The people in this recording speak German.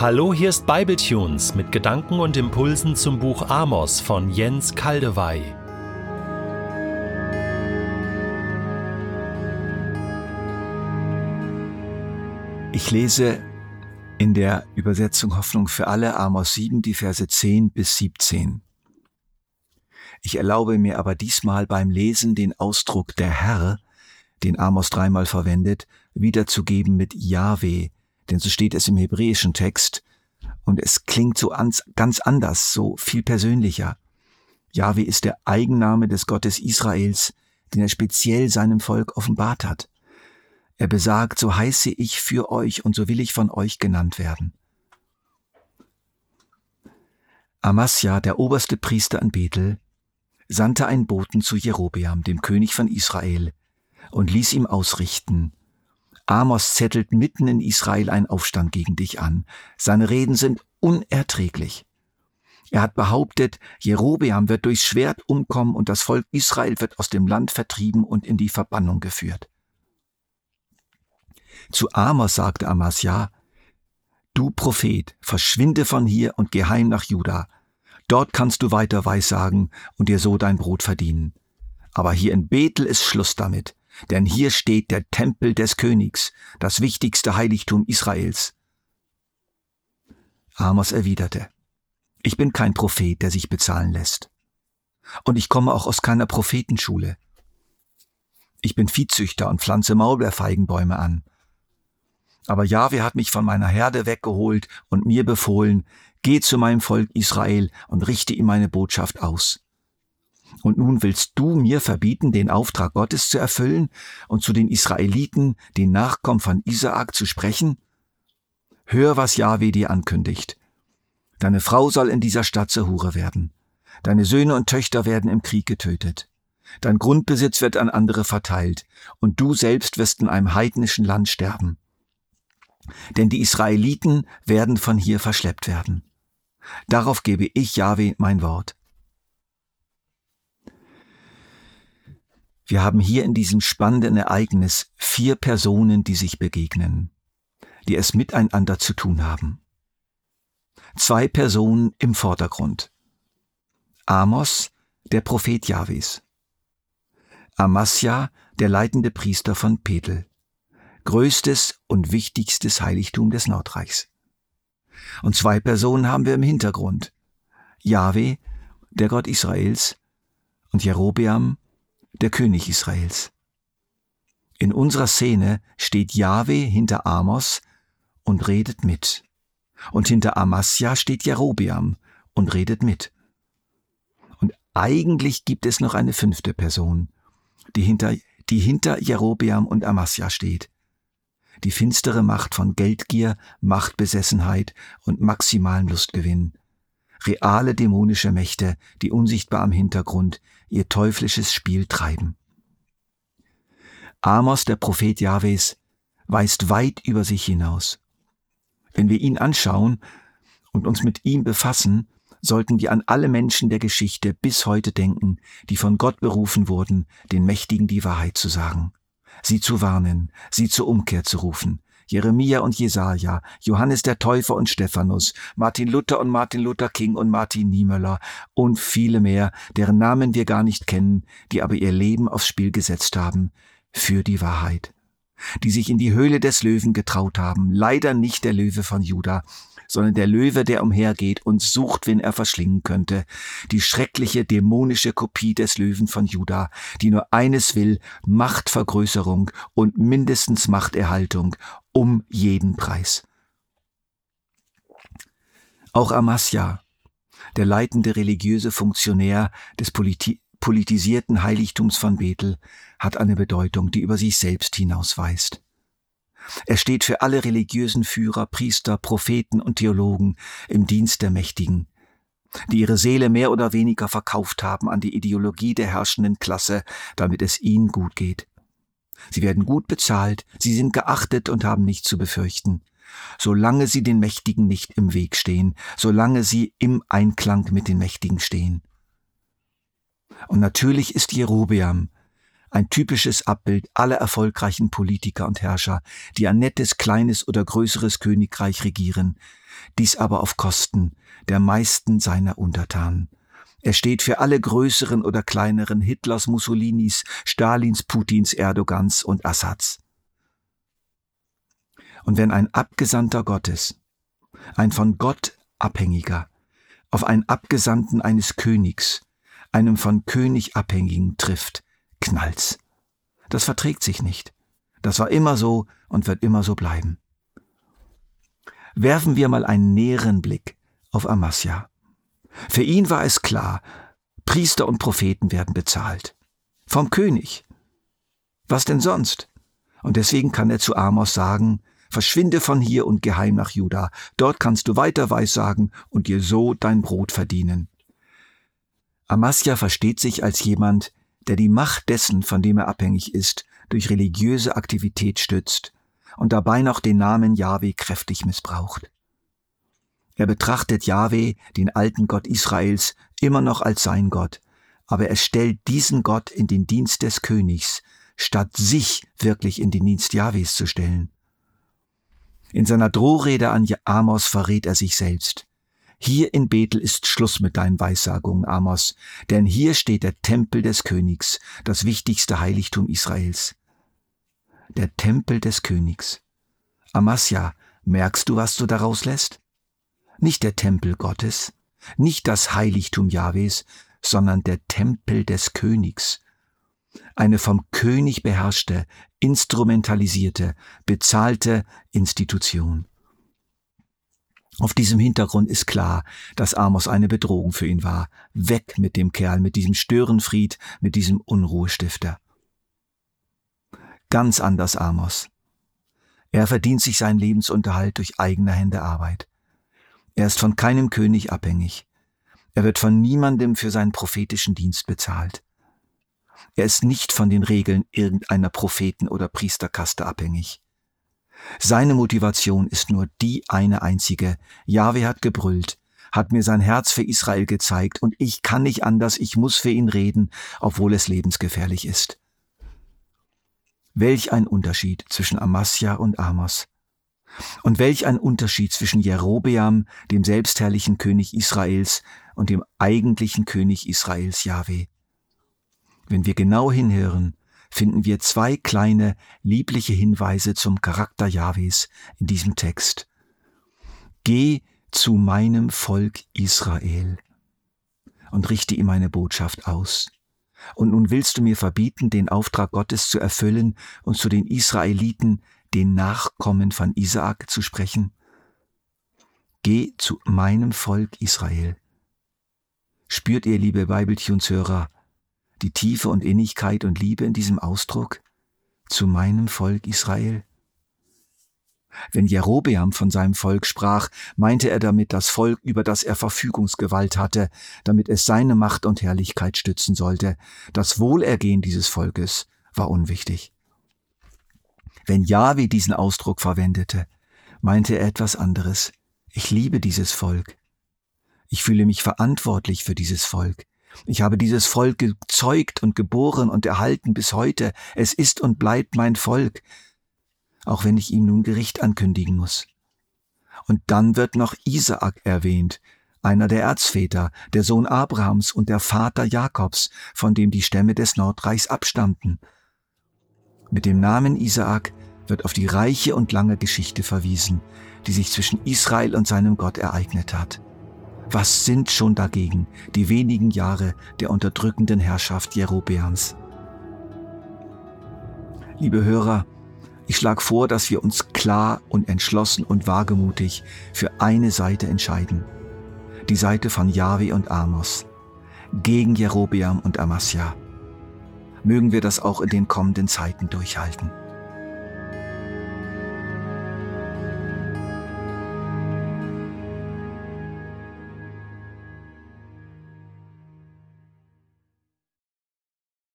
Hallo, hier ist Bibletunes mit Gedanken und Impulsen zum Buch Amos von Jens Kaldewey. Ich lese in der Übersetzung Hoffnung für alle Amos 7 die Verse 10 bis 17. Ich erlaube mir aber diesmal beim Lesen den Ausdruck der Herr, den Amos dreimal verwendet, wiederzugeben mit Yahweh, denn so steht es im hebräischen Text und es klingt so ganz anders, so viel persönlicher. Yahweh ist der Eigenname des Gottes Israels, den er speziell seinem Volk offenbart hat. Er besagt, so heiße ich für euch und so will ich von euch genannt werden. Amasja, der oberste Priester an Bethel, sandte einen Boten zu Jerobeam, dem König von Israel, und ließ ihm ausrichten, Amos zettelt mitten in Israel einen Aufstand gegen dich an. Seine Reden sind unerträglich. Er hat behauptet, Jerobeam wird durchs Schwert umkommen und das Volk Israel wird aus dem Land vertrieben und in die Verbannung geführt. Zu Amos sagte Amasja, Du Prophet, verschwinde von hier und geh heim nach Juda. Dort kannst du weiter weissagen und dir so dein Brot verdienen. Aber hier in Bethel ist Schluss damit denn hier steht der Tempel des Königs, das wichtigste Heiligtum Israels. Amos erwiderte, ich bin kein Prophet, der sich bezahlen lässt. Und ich komme auch aus keiner Prophetenschule. Ich bin Viehzüchter und pflanze Maulbeerfeigenbäume an. Aber Jahwe hat mich von meiner Herde weggeholt und mir befohlen, geh zu meinem Volk Israel und richte ihm meine Botschaft aus. Und nun willst du mir verbieten, den Auftrag Gottes zu erfüllen und zu den Israeliten, den Nachkommen von Isaak, zu sprechen? Hör, was Jahwe dir ankündigt. Deine Frau soll in dieser Stadt zur Hure werden. Deine Söhne und Töchter werden im Krieg getötet. Dein Grundbesitz wird an andere verteilt, und du selbst wirst in einem heidnischen Land sterben. Denn die Israeliten werden von hier verschleppt werden. Darauf gebe ich Jahwe mein Wort. Wir haben hier in diesem spannenden Ereignis vier Personen, die sich begegnen, die es miteinander zu tun haben. Zwei Personen im Vordergrund. Amos, der Prophet Jahwes. Amasja, der leitende Priester von Petel. Größtes und wichtigstes Heiligtum des Nordreichs. Und zwei Personen haben wir im Hintergrund. Jahwe, der Gott Israels, und Jerobeam, der König Israels. In unserer Szene steht Jahwe hinter Amos und redet mit. Und hinter Amasja steht Jerobeam und redet mit. Und eigentlich gibt es noch eine fünfte Person, die hinter, die hinter Jerobeam und Amasja steht. Die finstere Macht von Geldgier, Machtbesessenheit und maximalen Lustgewinn. Reale dämonische Mächte, die unsichtbar am Hintergrund ihr teuflisches Spiel treiben. Amos, der Prophet Jahwes, weist weit über sich hinaus. Wenn wir ihn anschauen und uns mit ihm befassen, sollten wir an alle Menschen der Geschichte bis heute denken, die von Gott berufen wurden, den Mächtigen die Wahrheit zu sagen, sie zu warnen, sie zur Umkehr zu rufen, Jeremia und Jesaja, Johannes der Täufer und Stephanus, Martin Luther und Martin Luther King und Martin Niemöller und viele mehr, deren Namen wir gar nicht kennen, die aber ihr Leben aufs Spiel gesetzt haben für die Wahrheit die sich in die Höhle des Löwen getraut haben, leider nicht der Löwe von Juda, sondern der Löwe, der umhergeht und sucht, wen er verschlingen könnte, die schreckliche dämonische Kopie des Löwen von Juda, die nur eines will, Machtvergrößerung und mindestens Machterhaltung um jeden Preis. Auch Amasja, der leitende religiöse Funktionär des Politi politisierten Heiligtums von Bethel, hat eine Bedeutung, die über sich selbst hinausweist. Er steht für alle religiösen Führer, Priester, Propheten und Theologen im Dienst der Mächtigen, die ihre Seele mehr oder weniger verkauft haben an die Ideologie der herrschenden Klasse, damit es ihnen gut geht. Sie werden gut bezahlt, sie sind geachtet und haben nichts zu befürchten, solange sie den Mächtigen nicht im Weg stehen, solange sie im Einklang mit den Mächtigen stehen. Und natürlich ist Jerobeam Ein typisches Abbild aller erfolgreichen Politiker und Herrscher, die ein nettes, kleines oder größeres Königreich regieren, dies aber auf Kosten der meisten seiner Untertanen. Er steht für alle größeren oder kleineren Hitlers, Mussolinis, Stalins, Putins, Erdogans und Assads. Und wenn ein Abgesandter Gottes, ein von Gott abhängiger, auf einen Abgesandten eines Königs, einem von König abhängigen trifft, knallt's. Das verträgt sich nicht. Das war immer so und wird immer so bleiben. Werfen wir mal einen näheren Blick auf Amasja. Für ihn war es klar, Priester und Propheten werden bezahlt. Vom König. Was denn sonst? Und deswegen kann er zu Amos sagen, verschwinde von hier und geheim nach Juda, dort kannst du weiter weissagen und dir so dein Brot verdienen. Amasja versteht sich als jemand, der die Macht dessen, von dem er abhängig ist, durch religiöse Aktivität stützt und dabei noch den Namen Yahweh kräftig missbraucht. Er betrachtet Yahweh, den alten Gott Israels, immer noch als sein Gott, aber er stellt diesen Gott in den Dienst des Königs, statt sich wirklich in den Dienst Jahwes zu stellen. In seiner Drohrede an Amos verrät er sich selbst. Hier in Bethel ist Schluss mit deinen Weissagungen, Amos, denn hier steht der Tempel des Königs, das wichtigste Heiligtum Israels. Der Tempel des Königs. Amasja, merkst du, was du daraus lässt? Nicht der Tempel Gottes, nicht das Heiligtum Jahwes, sondern der Tempel des Königs. Eine vom König beherrschte, instrumentalisierte, bezahlte Institution. Auf diesem Hintergrund ist klar, dass Amos eine Bedrohung für ihn war. Weg mit dem Kerl, mit diesem Störenfried, mit diesem Unruhestifter. Ganz anders Amos. Er verdient sich seinen Lebensunterhalt durch eigene Hände Arbeit. Er ist von keinem König abhängig. Er wird von niemandem für seinen prophetischen Dienst bezahlt. Er ist nicht von den Regeln irgendeiner Propheten- oder Priesterkaste abhängig. Seine Motivation ist nur die eine einzige. Jahwe hat gebrüllt, hat mir sein Herz für Israel gezeigt und ich kann nicht anders, ich muss für ihn reden, obwohl es lebensgefährlich ist. Welch ein Unterschied zwischen Amasja und Amos. Und welch ein Unterschied zwischen Jerobeam, dem selbstherrlichen König Israels, und dem eigentlichen König Israels Jahwe. Wenn wir genau hinhören, finden wir zwei kleine, liebliche Hinweise zum Charakter Jahwes in diesem Text. Geh zu meinem Volk Israel und richte ihm meine Botschaft aus. Und nun willst du mir verbieten, den Auftrag Gottes zu erfüllen und zu den Israeliten, den Nachkommen von Isaak, zu sprechen? Geh zu meinem Volk Israel. Spürt ihr, liebe Bibletunes-Hörer, die Tiefe und Innigkeit und Liebe in diesem Ausdruck zu meinem Volk Israel? Wenn Jerobeam von seinem Volk sprach, meinte er damit das Volk, über das er Verfügungsgewalt hatte, damit es seine Macht und Herrlichkeit stützen sollte. Das Wohlergehen dieses Volkes war unwichtig. Wenn Jahwe diesen Ausdruck verwendete, meinte er etwas anderes. Ich liebe dieses Volk. Ich fühle mich verantwortlich für dieses Volk. Ich habe dieses Volk gezeugt und geboren und erhalten bis heute. Es ist und bleibt mein Volk, auch wenn ich ihm nun Gericht ankündigen muss. Und dann wird noch Isaak erwähnt, einer der Erzväter, der Sohn Abrahams und der Vater Jakobs, von dem die Stämme des Nordreichs abstammten. Mit dem Namen Isaak wird auf die reiche und lange Geschichte verwiesen, die sich zwischen Israel und seinem Gott ereignet hat. Was sind schon dagegen die wenigen Jahre der unterdrückenden Herrschaft Jerobeams? Liebe Hörer, ich schlage vor, dass wir uns klar und entschlossen und wagemutig für eine Seite entscheiden. Die Seite von Yahweh und Amos. Gegen Jerobeam und Amasja. Mögen wir das auch in den kommenden Zeiten durchhalten.